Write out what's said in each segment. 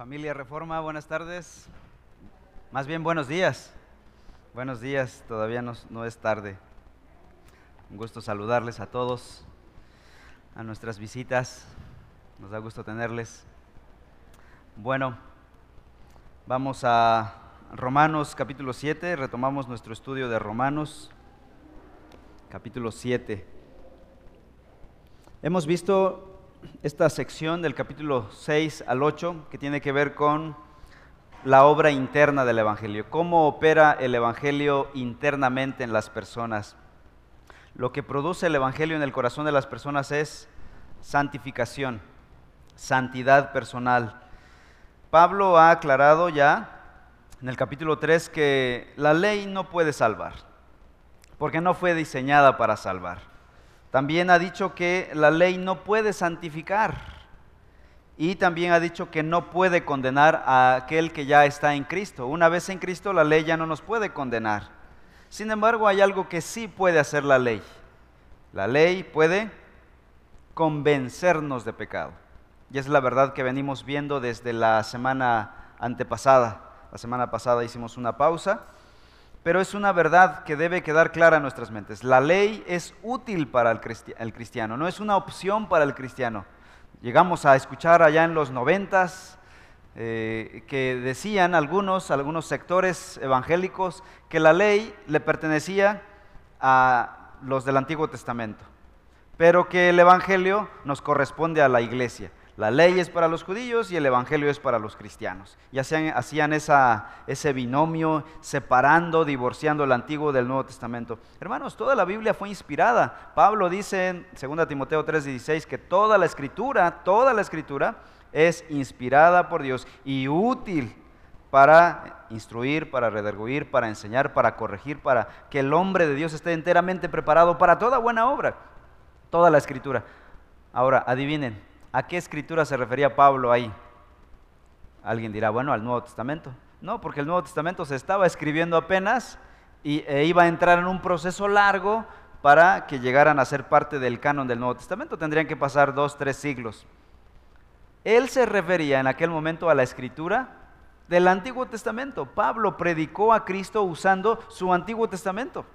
Familia Reforma, buenas tardes. Más bien buenos días. Buenos días, todavía no, es tarde. Un gusto saludarles a todos, a nuestras visitas. Nos da gusto tenerles. Bueno, vamos a Romanos capítulo 7, retomamos nuestro estudio de Romanos capítulo 7. Hemos visto esta sección del capítulo 6 al 8 que tiene que ver con la obra interna del Evangelio, cómo opera el Evangelio internamente en las personas. Lo que produce el Evangelio en el corazón de las personas es santificación, santidad personal. Pablo ha aclarado ya en el capítulo 3 que la ley no puede salvar, porque no fue diseñada para salvar. También ha dicho que la ley no puede santificar. Y también ha dicho que no puede condenar a aquel que ya está en Cristo. Una vez en Cristo la ley ya no nos puede condenar. Sin embargo, hay algo que sí puede hacer la ley. La ley puede convencernos de pecado. Y es la verdad que venimos viendo desde la semana antepasada. La semana pasada hicimos una pausa pero es una verdad que debe quedar clara en nuestras mentes. La ley es útil para el cristiano, no es una opción para el cristiano. Llegamos a escuchar allá en los noventas eh, que decían algunos, algunos sectores evangélicos, que la ley le pertenecía a los del Antiguo Testamento, pero que el Evangelio nos corresponde a la iglesia. La ley es para los judíos y el evangelio es para los cristianos. Y hacían, hacían ese binomio separando, divorciando el Antiguo del Nuevo Testamento. Hermanos, toda la Biblia fue inspirada. Pablo dice en 2 Timoteo 3:16 que toda la escritura, toda la escritura es inspirada por Dios y útil para instruir, para redarguir, para enseñar, para corregir, para que el hombre de Dios esté enteramente preparado para toda buena obra. Toda la escritura. Ahora, adivinen, ¿A qué escritura se refería Pablo ahí? Alguien dirá, bueno, al Nuevo Testamento. No, porque el Nuevo Testamento se estaba escribiendo apenas y, e iba a entrar en un proceso largo para que llegaran a ser parte del canon del Nuevo Testamento. Tendrían que pasar dos, tres siglos. Él se refería en aquel momento a la escritura del Antiguo Testamento. Pablo predicó a Cristo usando su Antiguo Testamento.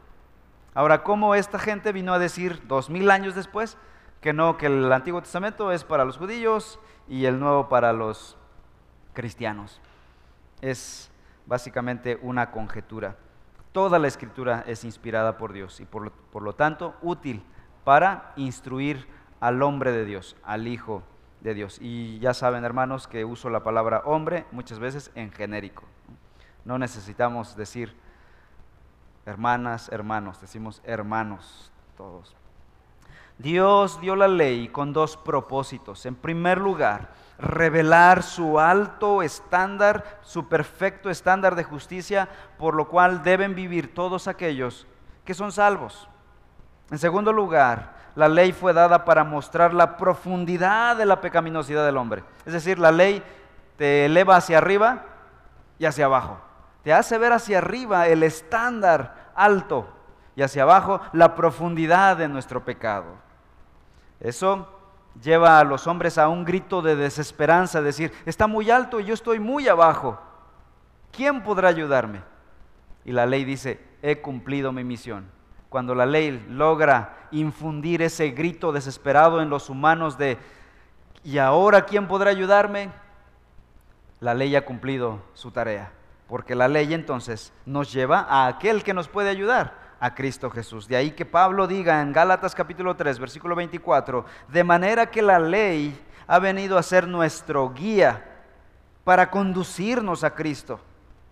Ahora, ¿cómo esta gente vino a decir dos mil años después? Que no, que el Antiguo Testamento es para los judíos y el Nuevo para los cristianos. Es básicamente una conjetura. Toda la escritura es inspirada por Dios y por lo, por lo tanto útil para instruir al hombre de Dios, al Hijo de Dios. Y ya saben, hermanos, que uso la palabra hombre muchas veces en genérico. No necesitamos decir hermanas, hermanos, decimos hermanos todos. Dios dio la ley con dos propósitos. En primer lugar, revelar su alto estándar, su perfecto estándar de justicia, por lo cual deben vivir todos aquellos que son salvos. En segundo lugar, la ley fue dada para mostrar la profundidad de la pecaminosidad del hombre. Es decir, la ley te eleva hacia arriba y hacia abajo. Te hace ver hacia arriba el estándar alto y hacia abajo la profundidad de nuestro pecado. Eso lleva a los hombres a un grito de desesperanza, decir, está muy alto y yo estoy muy abajo. ¿Quién podrá ayudarme? Y la ley dice, he cumplido mi misión. Cuando la ley logra infundir ese grito desesperado en los humanos de, ¿y ahora quién podrá ayudarme? La ley ha cumplido su tarea, porque la ley entonces nos lleva a aquel que nos puede ayudar a Cristo Jesús. De ahí que Pablo diga en Gálatas capítulo 3, versículo 24, de manera que la ley ha venido a ser nuestro guía para conducirnos a Cristo,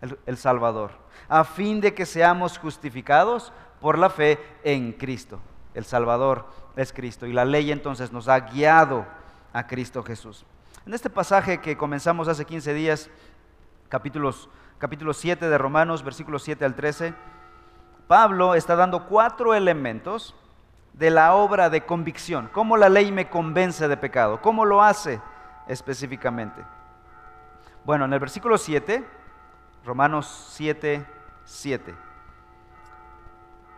el, el Salvador, a fin de que seamos justificados por la fe en Cristo. El Salvador es Cristo y la ley entonces nos ha guiado a Cristo Jesús. En este pasaje que comenzamos hace 15 días, capítulos, capítulo 7 de Romanos, versículos 7 al 13, Pablo está dando cuatro elementos de la obra de convicción. ¿Cómo la ley me convence de pecado? ¿Cómo lo hace específicamente? Bueno, en el versículo 7, Romanos 7, 7,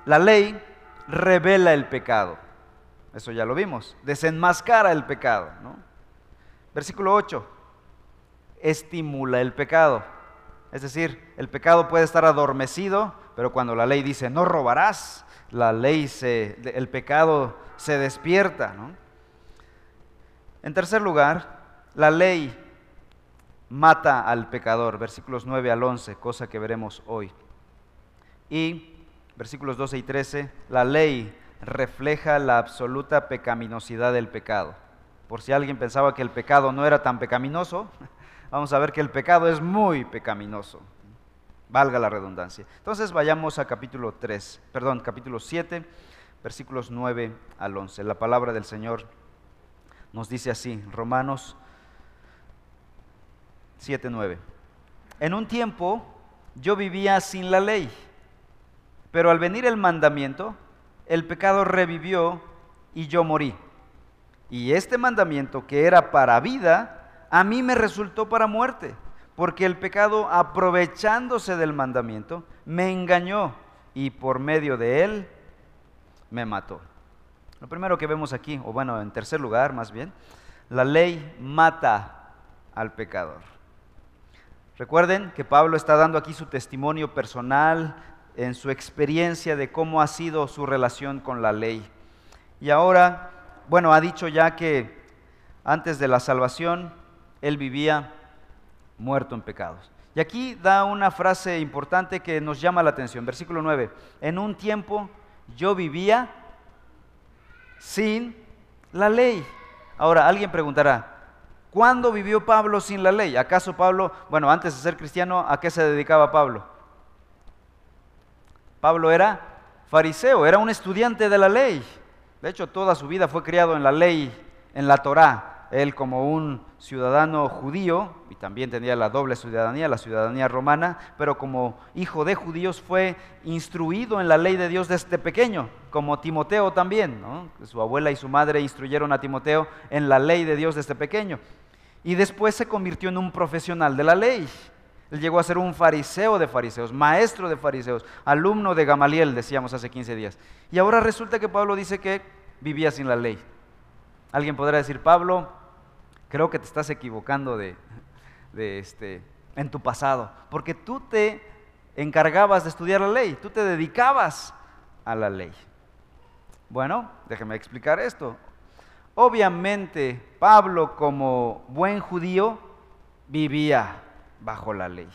la ley revela el pecado. Eso ya lo vimos. Desenmascara el pecado. Versículo 8. estimula el pecado. Es decir, el pecado puede estar adormecido, pero cuando la ley dice no robarás, la ley se, el pecado se despierta. En tercer lugar, la ley mata al pecador, versículos 9 al 11, cosa que veremos hoy. Y versículos 12 y 13, la ley refleja la absoluta pecaminosidad del pecado. Por si alguien pensaba que el pecado no era tan pecaminoso, vamos a ver que el pecado es muy pecaminoso. Valga la redundancia. Entonces vayamos a capítulo 3, perdón, capítulo 7, versículos 9 al 11. La palabra del Señor nos dice así, Romanos 7, 9. En un tiempo yo vivía sin la ley, pero al venir el mandamiento, el pecado revivió y yo morí. Y este mandamiento que era para vida, a mí me resultó para muerte, porque el pecado, aprovechándose del mandamiento, me engañó y por medio de él me mató. Lo primero que vemos aquí, o bueno, en tercer lugar más bien, la ley mata al pecador. Recuerden que Pablo está dando aquí su testimonio personal en su experiencia de cómo ha sido su relación con la ley. Y ahora, bueno, ha dicho ya que antes de la salvación él vivía muerto en pecados. Y aquí da una frase importante que nos llama la atención. Versículo 9. En un tiempo yo vivía sin la ley. Ahora, alguien preguntará, ¿cuándo vivió Pablo sin la ley? ¿Acaso Pablo, bueno, antes de ser cristiano, ¿a qué se dedicaba Pablo? Pablo era fariseo, era un estudiante de la ley. De hecho, toda su vida fue criado en la ley, en la Torá. Él como un ciudadano judío, y también tenía la doble ciudadanía, la ciudadanía romana, pero como hijo de judíos fue instruido en la ley de Dios desde pequeño, como Timoteo también. Su abuela y su madre instruyeron a Timoteo en la ley de Dios desde pequeño. Y después se convirtió en un profesional de la ley. Él llegó a ser un fariseo de fariseos, maestro de fariseos, alumno de Gamaliel, decíamos hace 15 días. Y ahora resulta que Pablo dice que vivía sin la ley. Alguien podrá decir, Pablo, creo que te estás equivocando de, este, en tu pasado, porque tú te encargabas de estudiar la ley, tú te dedicabas a la ley. Bueno, déjeme explicar esto. Obviamente, Pablo como buen judío vivía bajo la ley.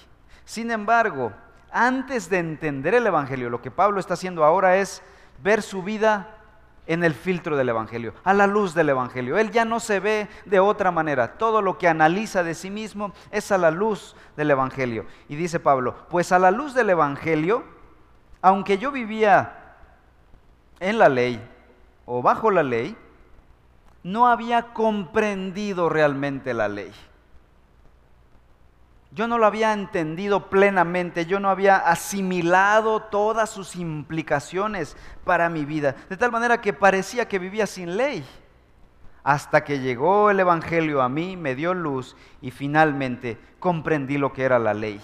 Sin embargo, antes de entender el Evangelio, lo que Pablo está haciendo ahora es ver su vida en el filtro del Evangelio, a la luz del Evangelio. Él ya no se ve de otra manera. Todo lo que analiza de sí mismo es a la luz del Evangelio. Y dice Pablo, pues a la luz del Evangelio, aunque yo vivía en la ley o bajo la ley, no había comprendido realmente la ley. Yo no lo había entendido plenamente, yo no había asimilado todas sus implicaciones para mi vida, de tal manera que parecía que vivía sin ley. Hasta que llegó el Evangelio a mí, me dio luz y finalmente comprendí lo que era la ley.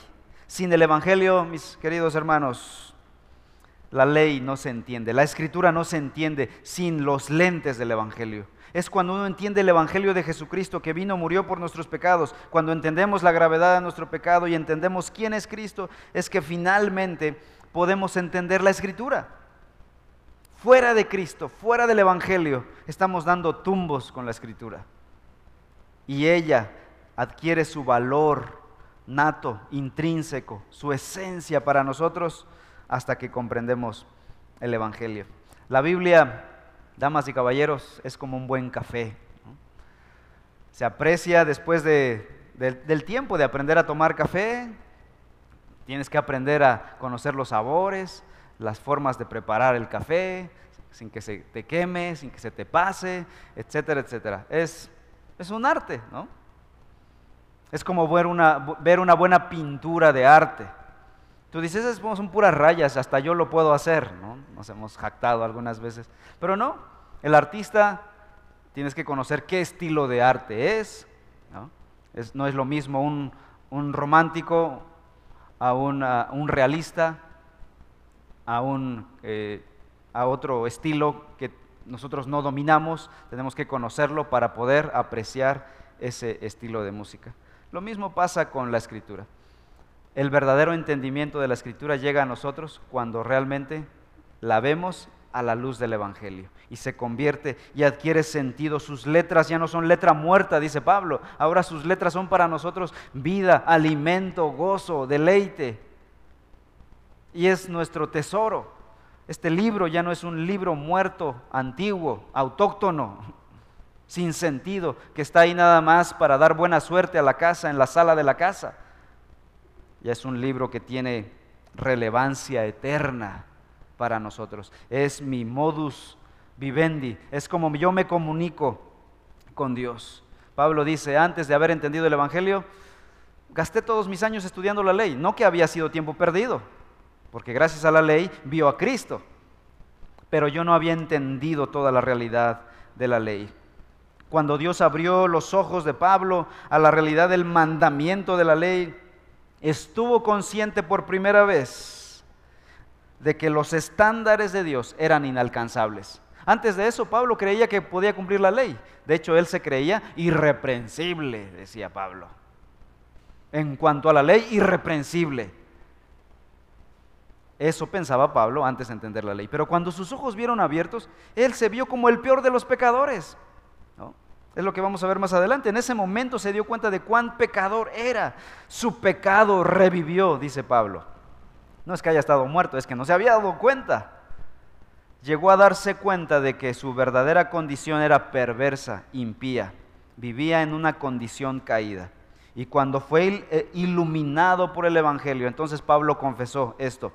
Sin el Evangelio, mis queridos hermanos, la ley no se entiende, la escritura no se entiende sin los lentes del Evangelio es cuando uno entiende el Evangelio de Jesucristo que vino, murió por nuestros pecados, cuando entendemos la gravedad de nuestro pecado y entendemos quién es Cristo, es que finalmente podemos entender la Escritura. Fuera de Cristo, fuera del Evangelio, estamos dando tumbos con la Escritura. Y ella adquiere su valor nato, intrínseco, su esencia para nosotros hasta que comprendemos el Evangelio. La Biblia damas y caballeros, es como un buen café. Se aprecia después del tiempo de aprender a tomar café. Tienes que aprender a conocer los sabores, las formas de preparar el café, sin que se te queme, sin que se te pase, etcétera, etcétera. Es, es un arte, ¿no? Es como ver una, ver una buena pintura de arte. Tú dices, esas son puras rayas, hasta yo lo puedo hacer, ¿no? Nos hemos jactado algunas veces. Pero no, el artista tienes que conocer qué estilo de arte es. No es, no es lo mismo un, romántico a un, realista, a, un, eh, a otro estilo que nosotros no dominamos. Tenemos que conocerlo para poder apreciar ese estilo de música. Lo mismo pasa con la escritura. El verdadero entendimiento de la escritura llega a nosotros cuando realmente la vemos a la luz del Evangelio y se convierte y adquiere sentido. Sus letras ya no son letra muerta, dice Pablo. Ahora sus letras son para nosotros vida, alimento, gozo, deleite. Y es nuestro tesoro. Este libro ya no es un libro muerto, antiguo, autóctono, sin sentido, que está ahí nada más para dar buena suerte a la casa, en la sala de la casa. Ya es un libro que tiene relevancia eterna para nosotros. Es mi modus vivendi, es como yo me comunico con Dios. Pablo dice, antes de haber entendido el Evangelio, gasté todos mis años estudiando la ley, no que había sido tiempo perdido, porque gracias a la ley vio a Cristo, pero yo no había entendido toda la realidad de la ley. Cuando Dios abrió los ojos de Pablo a la realidad del mandamiento de la ley, estuvo consciente por primera vez de que los estándares de Dios eran inalcanzables. Antes de eso, Pablo creía que podía cumplir la ley. De hecho, él se creía irreprensible, decía Pablo. En cuanto a la ley, irreprensible. Eso pensaba Pablo antes de entender la ley. Pero cuando sus ojos vieron abiertos, él se vio como el peor de los pecadores. Es lo que vamos a ver más adelante. En ese momento se dio cuenta de cuán pecador era. Su pecado revivió, dice Pablo. No es que haya estado muerto, es que no se había dado cuenta. Llegó a darse cuenta de que su verdadera condición era perversa, impía. Vivía en una condición caída. Y cuando fue eh, iluminado por el Evangelio, entonces Pablo confesó esto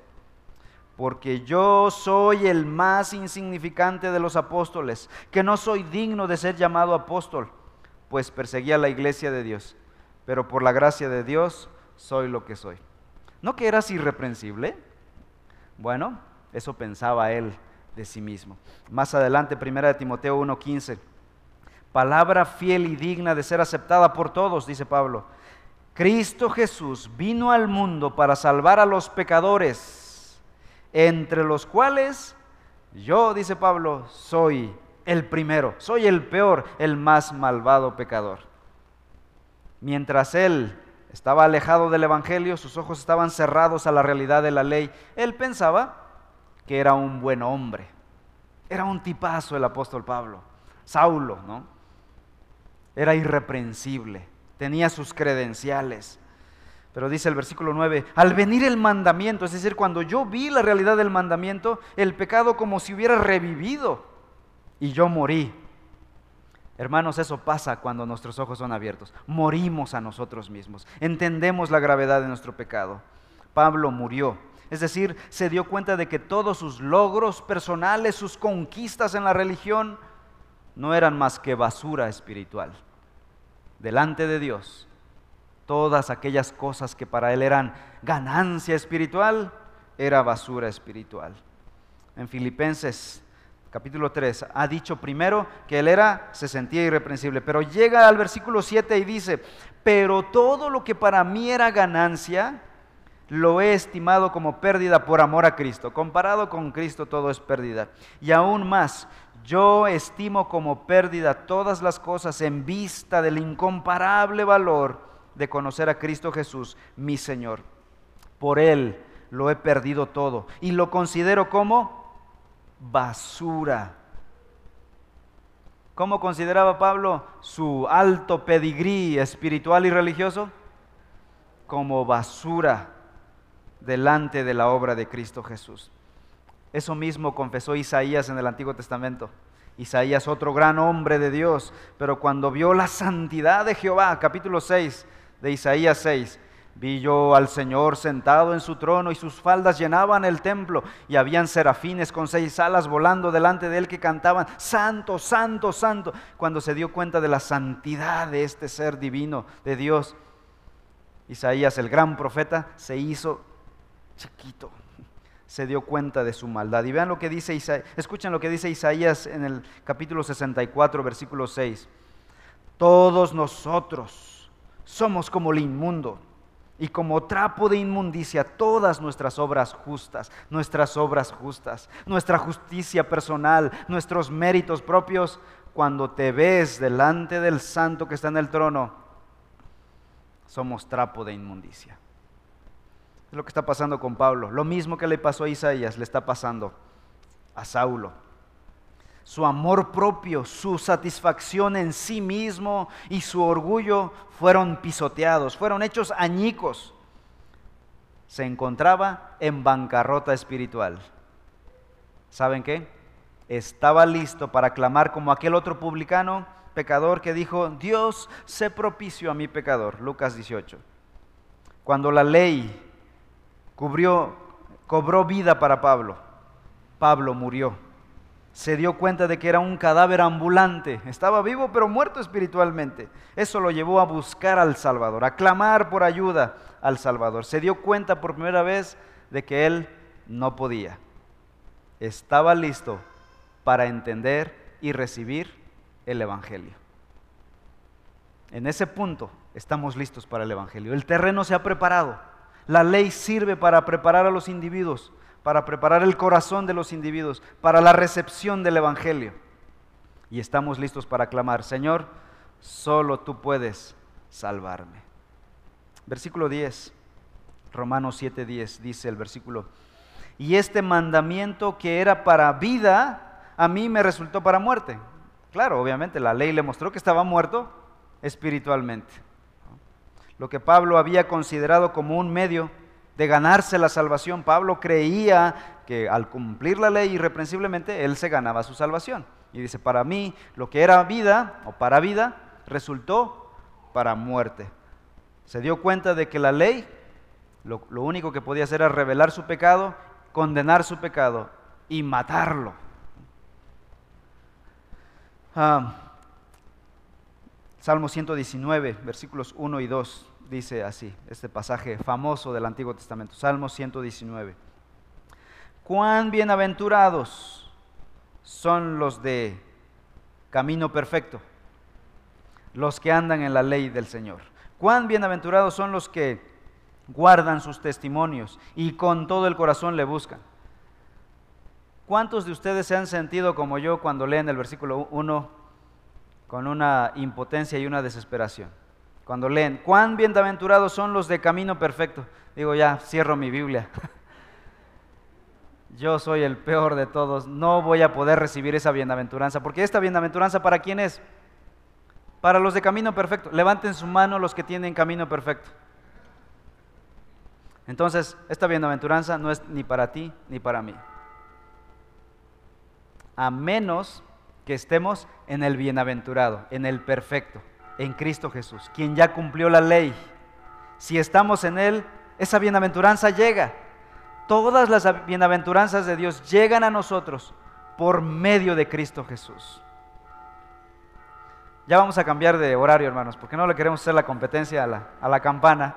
porque yo soy el más insignificante de los apóstoles, que no soy digno de ser llamado apóstol, pues perseguía la iglesia de Dios, pero por la gracia de Dios soy lo que soy. ¿No que eras irreprensible? Bueno, eso pensaba él de sí mismo. Más adelante, 1 de Timoteo 1:15, palabra fiel y digna de ser aceptada por todos, dice Pablo. Cristo Jesús vino al mundo para salvar a los pecadores entre los cuales yo, dice Pablo, soy el primero, soy el peor, el más malvado pecador. Mientras él estaba alejado del Evangelio, sus ojos estaban cerrados a la realidad de la ley, él pensaba que era un buen hombre. Era un tipazo el apóstol Pablo, Saulo, ¿no? Era irreprensible, tenía sus credenciales. Pero dice el versículo 9, al venir el mandamiento, es decir, cuando yo vi la realidad del mandamiento, el pecado como si hubiera revivido y yo morí. Hermanos, eso pasa cuando nuestros ojos son abiertos. Morimos a nosotros mismos. Entendemos la gravedad de nuestro pecado. Pablo murió. Es decir, se dio cuenta de que todos sus logros personales, sus conquistas en la religión, no eran más que basura espiritual. Delante de Dios, todas aquellas cosas que para él eran ganancia espiritual, era basura espiritual. En Filipenses capítulo 3 ha dicho primero que él era, se sentía irreprensible, pero llega al versículo 7 y dice, pero todo lo que para mí era ganancia, lo he estimado como pérdida por amor a Cristo. Comparado con Cristo todo es pérdida. Y aún más, yo estimo como pérdida todas las cosas en vista del incomparable valor de conocer a Cristo Jesús, mi Señor. Por Él lo he perdido todo y lo considero como basura. ¿Cómo consideraba Pablo su alto pedigrí espiritual y religioso? Como basura delante de la obra de Cristo Jesús. Eso mismo confesó Isaías en el Antiguo Testamento. Isaías, otro gran hombre de Dios, pero cuando vio la santidad de Jehová, capítulo 6, de Isaías 6. Vi yo al Señor sentado en su trono y sus faldas llenaban el templo y habían serafines con seis alas volando delante de él que cantaban, Santo, Santo, Santo, cuando se dio cuenta de la santidad de este ser divino de Dios. Isaías, el gran profeta, se hizo chiquito, se dio cuenta de su maldad. Y vean lo que dice Isaías, escuchen lo que dice Isaías en el capítulo 64, versículo 6. Todos nosotros somos como el inmundo y como trapo de inmundicia todas nuestras obras justas, nuestras obras justas, nuestra justicia personal, nuestros méritos propios, cuando te ves delante del santo que está en el trono, somos trapo de inmundicia. Es lo que está pasando con Pablo. Lo mismo que le pasó a Isaías, le está pasando a Saulo. Su amor propio, su satisfacción en sí mismo y su orgullo fueron pisoteados, fueron hechos añicos. Se encontraba en bancarrota espiritual. ¿Saben qué? Estaba listo para clamar como aquel otro publicano pecador que dijo, Dios se propicio a mi pecador. Lucas 18. Cuando la ley cubrió, cobró vida para Pablo, Pablo murió. Se dio cuenta de que era un cadáver ambulante. Estaba vivo pero muerto espiritualmente. Eso lo llevó a buscar al Salvador, a clamar por ayuda al Salvador. Se dio cuenta por primera vez de que él no podía. Estaba listo para entender y recibir el Evangelio. En ese punto estamos listos para el Evangelio. El terreno se ha preparado. La ley sirve para preparar a los individuos, para preparar el corazón de los individuos, para la recepción del Evangelio. Y estamos listos para clamar, Señor, solo tú puedes salvarme. Versículo 10, Romanos 7:10 dice el versículo, y este mandamiento que era para vida, a mí me resultó para muerte. Claro, obviamente la ley le mostró que estaba muerto espiritualmente. Lo que Pablo había considerado como un medio de ganarse la salvación, Pablo creía que al cumplir la ley irreprensiblemente, él se ganaba su salvación. Y dice, para mí lo que era vida o para vida resultó para muerte. Se dio cuenta de que la ley lo, único que podía hacer era revelar su pecado, condenar su pecado y matarlo. Ah, Salmo 119, versículos 1 y 2, dice así, este pasaje famoso del Antiguo Testamento. Salmo 119. Cuán bienaventurados son los de camino perfecto, los que andan en la ley del Señor. Cuán bienaventurados son los que guardan sus testimonios y con todo el corazón le buscan. ¿Cuántos de ustedes se han sentido como yo cuando leen el versículo 1 con una impotencia y una desesperación? Cuando leen, cuán bienaventurados son los de camino perfecto. Digo, ya, cierro mi Biblia. Yo soy el peor de todos, no voy a poder recibir esa bienaventuranza, porque esta bienaventuranza para quién es? Para los de camino perfecto. Levanten su mano los que tienen camino perfecto. Entonces, esta bienaventuranza no es ni para ti ni para mí a menos que estemos en el bienaventurado, en el perfecto, en Cristo Jesús, quien ya cumplió la ley. Si estamos en Él, esa bienaventuranza llega. Todas las bienaventuranzas de Dios llegan a nosotros por medio de Cristo Jesús. Ya vamos a cambiar de horario, hermanos, porque no le queremos hacer la competencia a la, campana.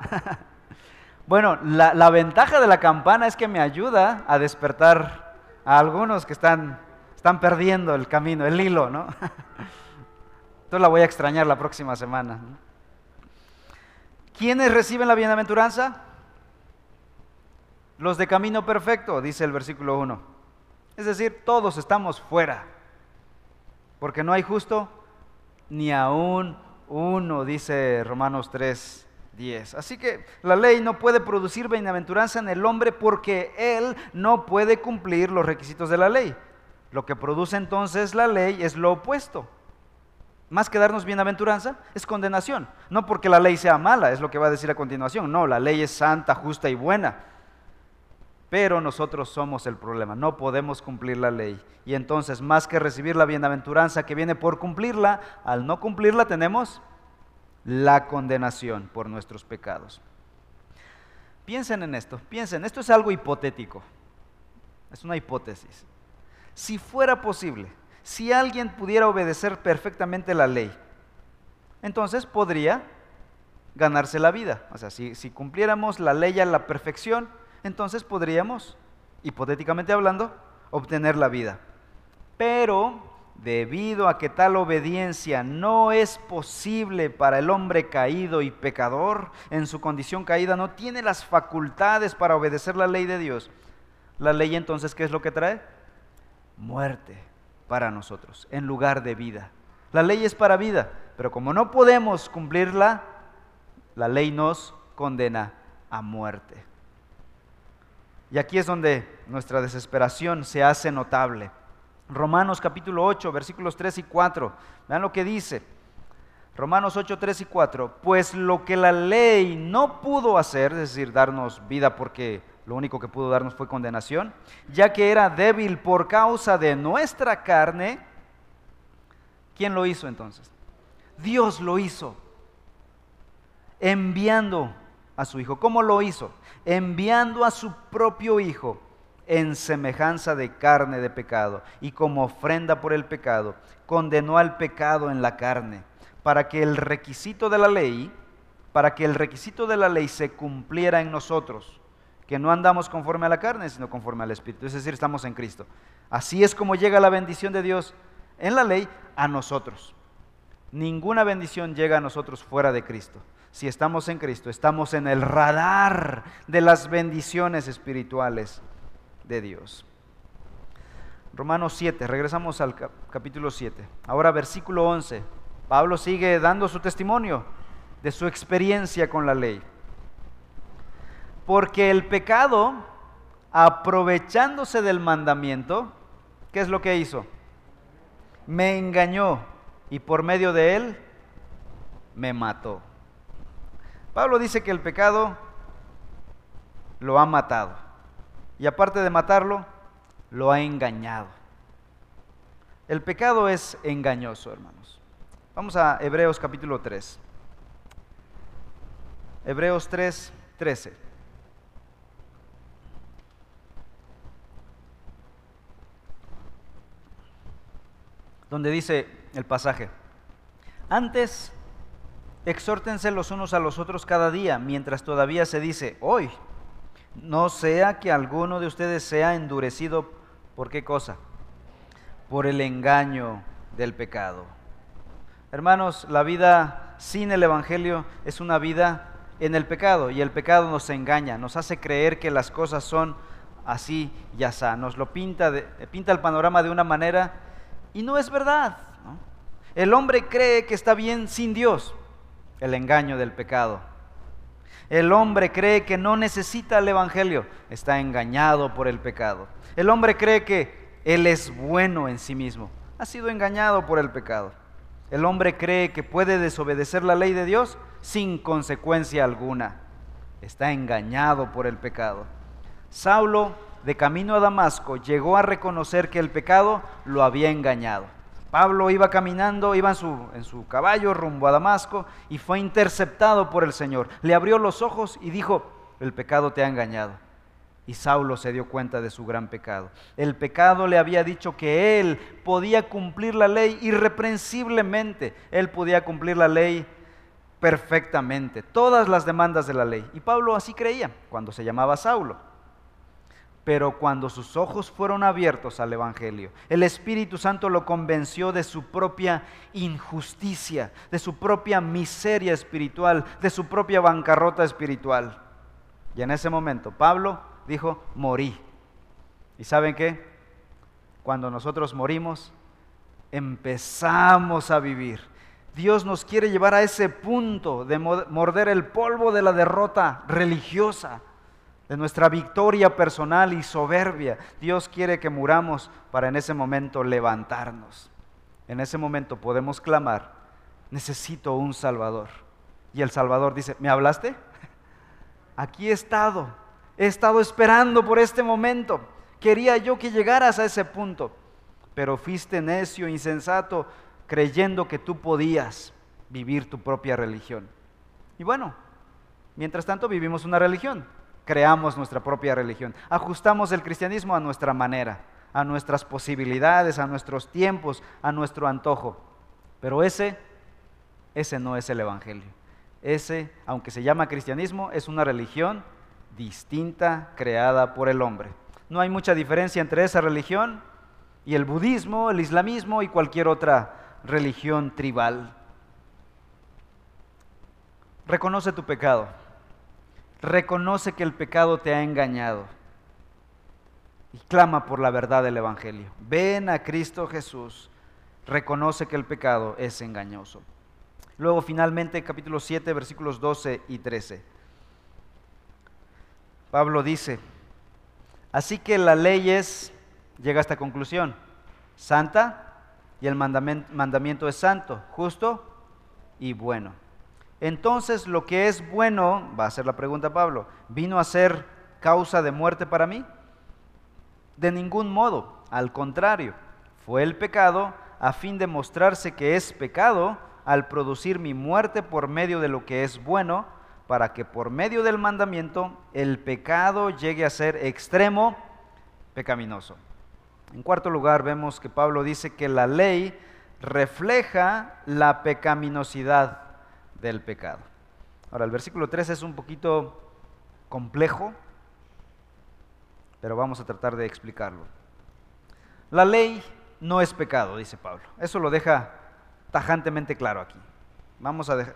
bueno, la, la ventaja de la campana es que me ayuda a despertar a algunos que están están perdiendo el camino, el hilo, ¿no? Entonces la voy a extrañar la próxima semana. ¿Quiénes reciben la bienaventuranza? Los de camino perfecto, dice el versículo 1. Es decir, todos estamos fuera, porque no hay justo ni aún uno, dice Romanos 3, 10. Así que la ley no puede producir bienaventuranza en el hombre porque él no puede cumplir los requisitos de la ley. Lo que produce entonces la ley es lo opuesto. Más que darnos bienaventuranza, es condenación. No porque la ley sea mala, es lo que va a decir a continuación. No, la ley es santa, justa y buena. Pero nosotros somos el problema, no podemos cumplir la ley. Y entonces, más que recibir la bienaventuranza que viene por cumplirla, al no cumplirla tenemos la condenación por nuestros pecados. Piensen en esto, piensen, esto es algo hipotético, es una hipótesis. Si fuera posible, si alguien pudiera obedecer perfectamente la ley, entonces podría ganarse la vida. O sea, si, cumpliéramos la ley a la perfección, entonces podríamos, hipotéticamente hablando, obtener la vida. Pero debido a que tal obediencia no es posible para el hombre caído y pecador, en su condición caída no tiene las facultades para obedecer la ley de Dios. La ley entonces, ¿qué es lo que trae? muerte para nosotros en lugar de vida. La ley es para vida, pero como no podemos cumplirla, la ley nos condena a muerte. Y aquí es donde nuestra desesperación se hace notable. Romanos capítulo 8, versículos 3 y 4. Vean lo que dice. Romanos 8, 3 y 4. Pues lo que la ley no pudo hacer, es decir, darnos vida porque lo único que pudo darnos fue condenación, ya que era débil por causa de nuestra carne, ¿quién lo hizo entonces? Dios lo hizo, enviando a su Hijo. ¿Cómo lo hizo? Enviando a su propio Hijo en semejanza de carne de pecado y como ofrenda por el pecado, condenó al pecado en la carne, para que el requisito de la ley, para que el requisito de la ley se cumpliera en nosotros, que no andamos conforme a la carne, sino conforme al Espíritu, es decir, estamos en Cristo. Así es como llega la bendición de Dios en la ley a nosotros. Ninguna bendición llega a nosotros fuera de Cristo. Si estamos en Cristo, estamos en el radar de las bendiciones espirituales de Dios. Romanos 7, regresamos al capítulo 7. Ahora versículo 11. Pablo sigue dando su testimonio de su experiencia con la ley. Porque el pecado, aprovechándose del mandamiento, ¿qué es lo que hizo? Me engañó y por medio de él me mató. Pablo dice que el pecado lo ha matado. Y aparte de matarlo, lo ha engañado. El pecado es engañoso, hermanos. Vamos a Hebreos capítulo 3. Hebreos 3, 13. Donde dice el pasaje, antes exhórtense los unos a los otros cada día, mientras todavía se dice, hoy, no sea que alguno de ustedes sea endurecido por qué cosa? Por el engaño del pecado. Hermanos, la vida sin el Evangelio es una vida en el pecado y el pecado nos engaña, nos hace creer que las cosas son así y así, nos lo pinta, pinta el panorama de una manera y no es verdad. El hombre cree que está bien sin Dios, el engaño del pecado. El hombre cree que no necesita el Evangelio, está engañado por el pecado. El hombre cree que Él es bueno en sí mismo, ha sido engañado por el pecado. El hombre cree que puede desobedecer la ley de Dios sin consecuencia alguna, está engañado por el pecado. Saulo, de camino a Damasco, llegó a reconocer que el pecado lo había engañado. Pablo iba caminando, iba en su, en su caballo rumbo a Damasco y fue interceptado por el Señor. Le abrió los ojos y dijo, el pecado te ha engañado. Y Saulo se dio cuenta de su gran pecado. El pecado le había dicho que él podía cumplir la ley irreprensiblemente. Él podía cumplir la ley perfectamente, todas las demandas de la ley. Y Pablo así creía cuando se llamaba Saulo. Pero cuando sus ojos fueron abiertos al Evangelio, el Espíritu Santo lo convenció de su propia injusticia, de su propia miseria espiritual, de su propia bancarrota espiritual. Y en ese momento Pablo dijo, morí. ¿Y saben qué? Cuando nosotros morimos, empezamos a vivir. Dios nos quiere llevar a ese punto de morder el polvo de la derrota religiosa de nuestra victoria personal y soberbia. Dios quiere que muramos para en ese momento levantarnos. En ese momento podemos clamar, necesito un Salvador. Y el Salvador dice, ¿me hablaste? Aquí he estado, he estado esperando por este momento. Quería yo que llegaras a ese punto, pero fuiste necio, insensato, creyendo que tú podías vivir tu propia religión. Y bueno, mientras tanto vivimos una religión, creamos nuestra propia religión. Ajustamos el cristianismo a nuestra manera, a nuestras posibilidades, a nuestros tiempos, a nuestro antojo. Pero ese, ese no es el Evangelio. Ese, aunque se llama cristianismo, es una religión distinta creada por el hombre. No hay mucha diferencia entre esa religión y el budismo, el islamismo y cualquier otra religión tribal. Reconoce tu pecado reconoce que el pecado te ha engañado y clama por la verdad del Evangelio. Ven a Cristo Jesús, reconoce que el pecado es engañoso. Luego finalmente capítulo 7 versículos 12 y 13. Pablo dice, así que la ley es, llega a esta conclusión, santa y el mandamiento es santo, justo y bueno. Entonces lo que es bueno, va a ser la pregunta Pablo, ¿vino a ser causa de muerte para mí? De ningún modo, al contrario, fue el pecado a fin de mostrarse que es pecado al producir mi muerte por medio de lo que es bueno, para que por medio del mandamiento el pecado llegue a ser extremo pecaminoso. En cuarto lugar, vemos que Pablo dice que la ley refleja la pecaminosidad del pecado. Ahora, el versículo 3 es un poquito complejo, pero vamos a tratar de explicarlo. La ley no es pecado, dice Pablo. Eso lo deja tajantemente claro aquí. Vamos a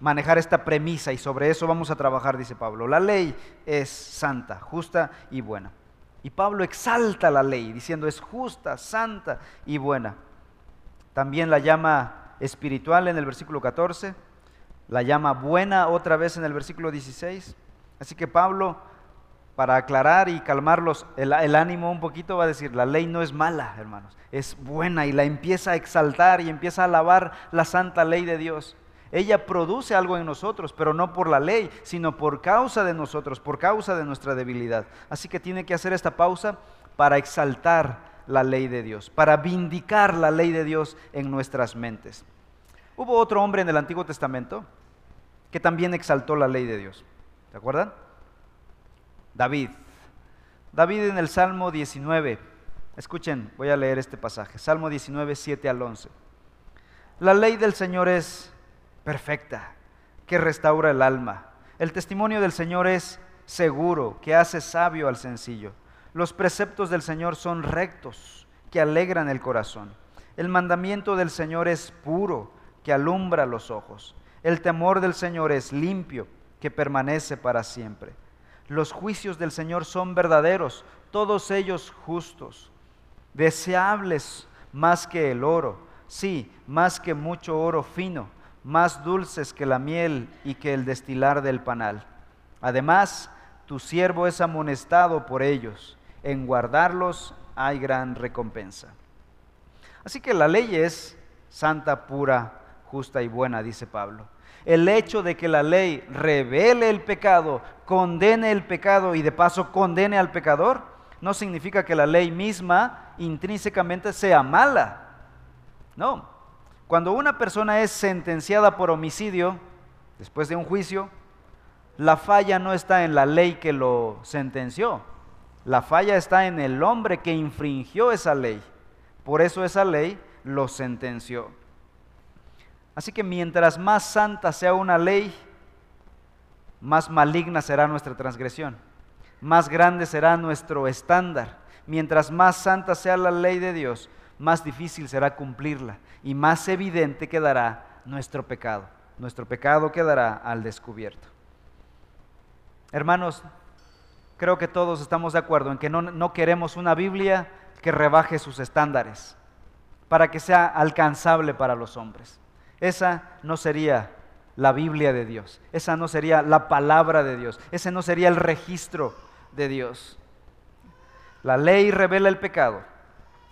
manejar esta premisa y sobre eso vamos a trabajar, dice Pablo. La ley es santa, justa y buena. Y Pablo exalta la ley diciendo es justa, santa y buena. También la llama espiritual en el versículo 14, la llama buena otra vez en el versículo 16. Así que Pablo, para aclarar y calmarlos el, el ánimo un poquito, va a decir, la ley no es mala, hermanos, es buena y la empieza a exaltar y empieza a alabar la santa ley de Dios. Ella produce algo en nosotros, pero no por la ley, sino por causa de nosotros, por causa de nuestra debilidad. Así que tiene que hacer esta pausa para exaltar la ley de Dios, para vindicar la ley de Dios en nuestras mentes. Hubo otro hombre en el Antiguo Testamento que también exaltó la ley de Dios. ¿Se acuerdan? David. David en el Salmo 19. Escuchen, voy a leer este pasaje. Salmo 19, 7 al 11. La ley del Señor es perfecta, que restaura el alma. El testimonio del Señor es seguro, que hace sabio al sencillo. Los preceptos del Señor son rectos, que alegran el corazón. El mandamiento del Señor es puro, que alumbra los ojos. El temor del Señor es limpio, que permanece para siempre. Los juicios del Señor son verdaderos, todos ellos justos, deseables más que el oro, sí, más que mucho oro fino más dulces que la miel y que el destilar del panal. Además, tu siervo es amonestado por ellos, en guardarlos hay gran recompensa. Así que la ley es santa, pura, justa y buena, dice Pablo. El hecho de que la ley revele el pecado, condene el pecado y de paso condene al pecador, no significa que la ley misma intrínsecamente sea mala. No, cuando una persona es sentenciada por homicidio, después de un juicio, la falla no está en la ley que lo sentenció, la falla está en el hombre que infringió esa ley. Por eso esa ley lo sentenció. Así que mientras más santa sea una ley, más maligna será nuestra transgresión, más grande será nuestro estándar. Mientras más santa sea la ley de Dios, más difícil será cumplirla y más evidente quedará nuestro pecado. Nuestro pecado quedará al descubierto. Hermanos, creo que todos estamos de acuerdo en que no, no queremos una Biblia que rebaje sus estándares para que sea alcanzable para los hombres. Esa no sería la Biblia de Dios, esa no sería la palabra de Dios, ese no sería el registro de Dios. La ley revela el pecado,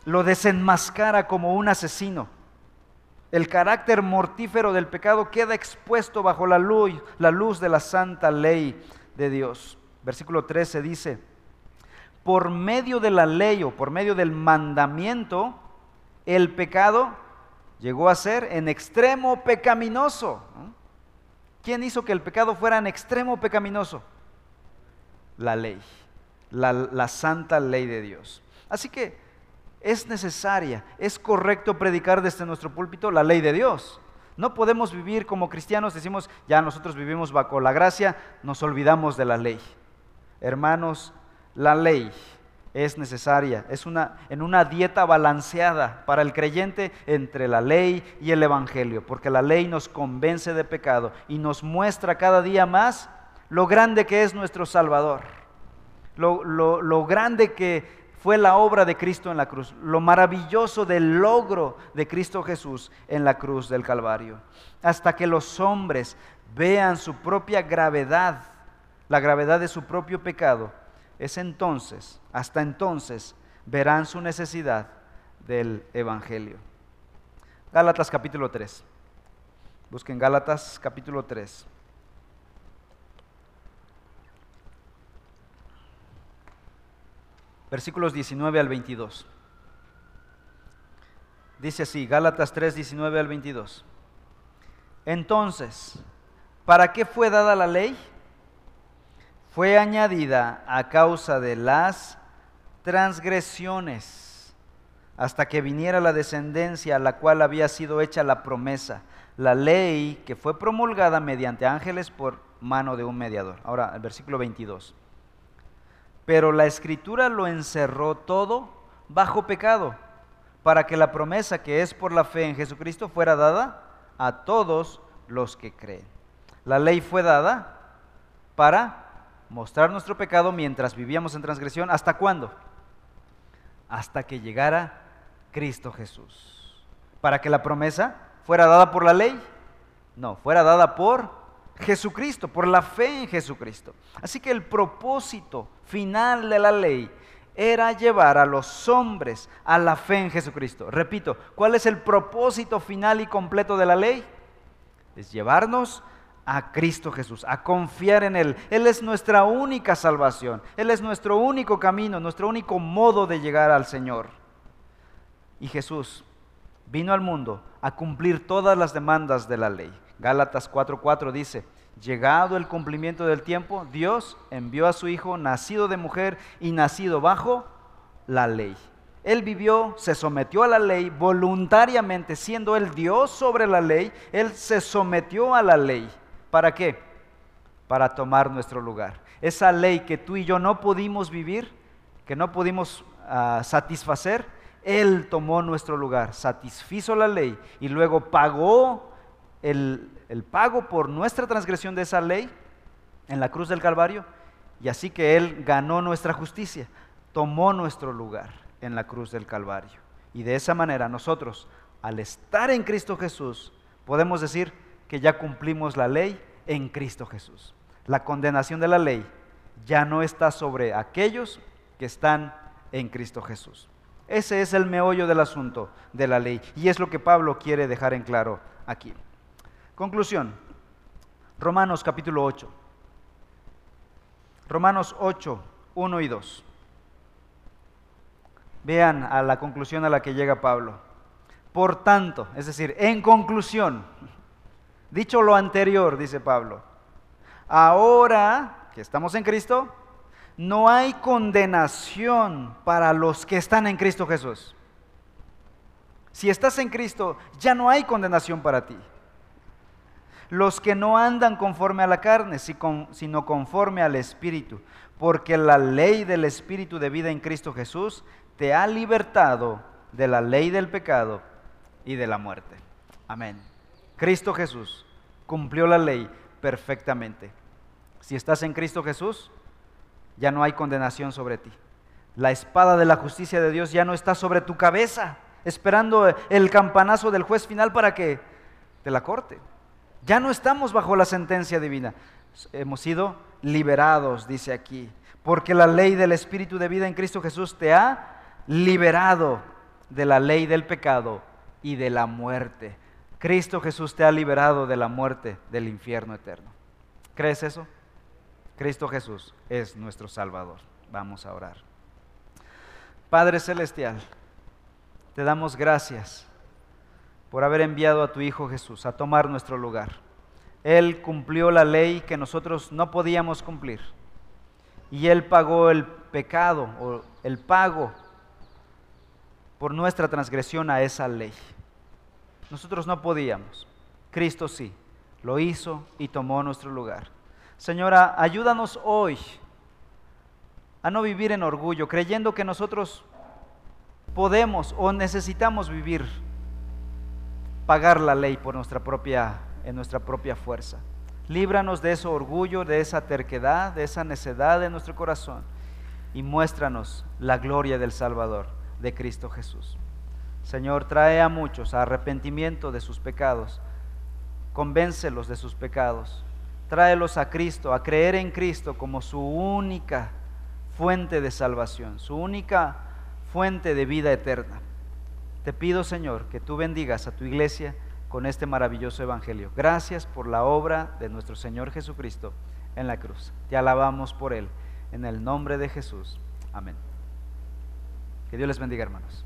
lo desenmascara como un asesino. El carácter mortífero del pecado queda expuesto bajo la luz, la luz de la santa ley de Dios. Versículo 13 dice, por medio de la ley o por medio del mandamiento, el pecado llegó a ser en extremo pecaminoso. ¿Quién hizo que el pecado fuera en extremo pecaminoso? La ley, la, la santa ley de Dios. Así que es necesaria, es correcto predicar desde nuestro púlpito la ley de Dios. No podemos vivir como cristianos, decimos, ya nosotros vivimos bajo la gracia, nos olvidamos de la ley. Hermanos, la ley es necesaria, es una en una dieta balanceada para el creyente entre la ley y el evangelio, porque la ley nos convence de pecado y nos muestra cada día más lo grande que es nuestro Salvador, lo, lo grande que fue la obra de Cristo en la cruz, lo maravilloso del logro de Cristo Jesús en la cruz del Calvario, hasta que los hombres vean su propia gravedad, la gravedad de su propio pecado, es entonces, hasta entonces, verán su necesidad del Evangelio. Gálatas capítulo 3. Busquen Gálatas capítulo 3. Versículos 19 al 22. Dice así, Gálatas 3, 19 al 22. Entonces, ¿para qué fue dada la ley? Fue añadida a causa de las transgresiones, hasta que viniera la descendencia a la cual había sido hecha la promesa, la ley que fue promulgada mediante ángeles por mano de un mediador. Ahora, el versículo 22. Pero la escritura lo encerró todo bajo pecado, para que la promesa que es por la fe en Jesucristo fuera dada a todos los que creen. La ley fue dada para mostrar nuestro pecado mientras vivíamos en transgresión. ¿Hasta cuándo? Hasta que llegara Cristo Jesús. Para que la promesa fuera dada por la ley. No, fuera dada por Jesucristo, por la fe en Jesucristo. Así que el propósito final de la ley era llevar a los hombres a la fe en Jesucristo. Repito, ¿cuál es el propósito final y completo de la ley? Es llevarnos a Cristo Jesús, a confiar en Él. Él es nuestra única salvación, Él es nuestro único camino, nuestro único modo de llegar al Señor. Y Jesús vino al mundo a cumplir todas las demandas de la ley. Gálatas 4:4 dice, llegado el cumplimiento del tiempo, Dios envió a su Hijo, nacido de mujer y nacido bajo la ley. Él vivió, se sometió a la ley voluntariamente, siendo Él Dios sobre la ley, Él se sometió a la ley. ¿Para qué? Para tomar nuestro lugar. Esa ley que tú y yo no pudimos vivir, que no pudimos ah, satisfacer, Él tomó nuestro lugar, satisfizo la ley y luego pagó el, el pago por nuestra transgresión de esa ley en la cruz del Calvario. Y así que Él ganó nuestra justicia, tomó nuestro lugar en la cruz del Calvario. Y de esa manera nosotros, al estar en Cristo Jesús, podemos decir que ya cumplimos la ley en Cristo Jesús. La condenación de la ley ya no está sobre aquellos que están en Cristo Jesús. Ese es el meollo del asunto de la ley y es lo que Pablo quiere dejar en claro aquí. Conclusión. Romanos capítulo 8. Romanos 8, 1 y 2. Vean a la conclusión a la que llega Pablo. Por tanto, es decir, en conclusión, dicho lo anterior, dice Pablo, ahora que estamos en Cristo, no hay condenación para los que están en Cristo Jesús. Si estás en Cristo, ya no hay condenación para ti. Los que no andan conforme a la carne, sino conforme al Espíritu, porque la ley del Espíritu de vida en Cristo Jesús te ha libertado de la ley del pecado y de la muerte. Amén. Cristo Jesús cumplió la ley perfectamente. Si estás en Cristo Jesús, ya no hay condenación sobre ti. La espada de la justicia de Dios ya no está sobre tu cabeza, esperando el campanazo del juez final para que te la corte. Ya no estamos bajo la sentencia divina. Hemos sido liberados, dice aquí, porque la ley del Espíritu de vida en Cristo Jesús te ha liberado de la ley del pecado y de la muerte. Cristo Jesús te ha liberado de la muerte, del infierno eterno. ¿Crees eso? Cristo Jesús es nuestro Salvador. Vamos a orar. Padre Celestial, te damos gracias por haber enviado a tu Hijo Jesús a tomar nuestro lugar. Él cumplió la ley que nosotros no podíamos cumplir. Y Él pagó el pecado o el pago por nuestra transgresión a esa ley. Nosotros no podíamos. Cristo sí, lo hizo y tomó nuestro lugar. Señora, ayúdanos hoy a no vivir en orgullo, creyendo que nosotros podemos o necesitamos vivir, pagar la ley por nuestra propia, en nuestra propia fuerza. Líbranos de ese orgullo, de esa terquedad, de esa necedad de nuestro corazón y muéstranos la gloria del Salvador, de Cristo Jesús. Señor, trae a muchos a arrepentimiento de sus pecados, convéncelos de sus pecados, tráelos a Cristo, a creer en Cristo como su única fuente de salvación, su única fuente de vida eterna. Te pido, Señor, que tú bendigas a tu iglesia con este maravilloso evangelio. Gracias por la obra de nuestro Señor Jesucristo en la cruz. Te alabamos por él. En el nombre de Jesús. Amén. Que Dios les bendiga, hermanos.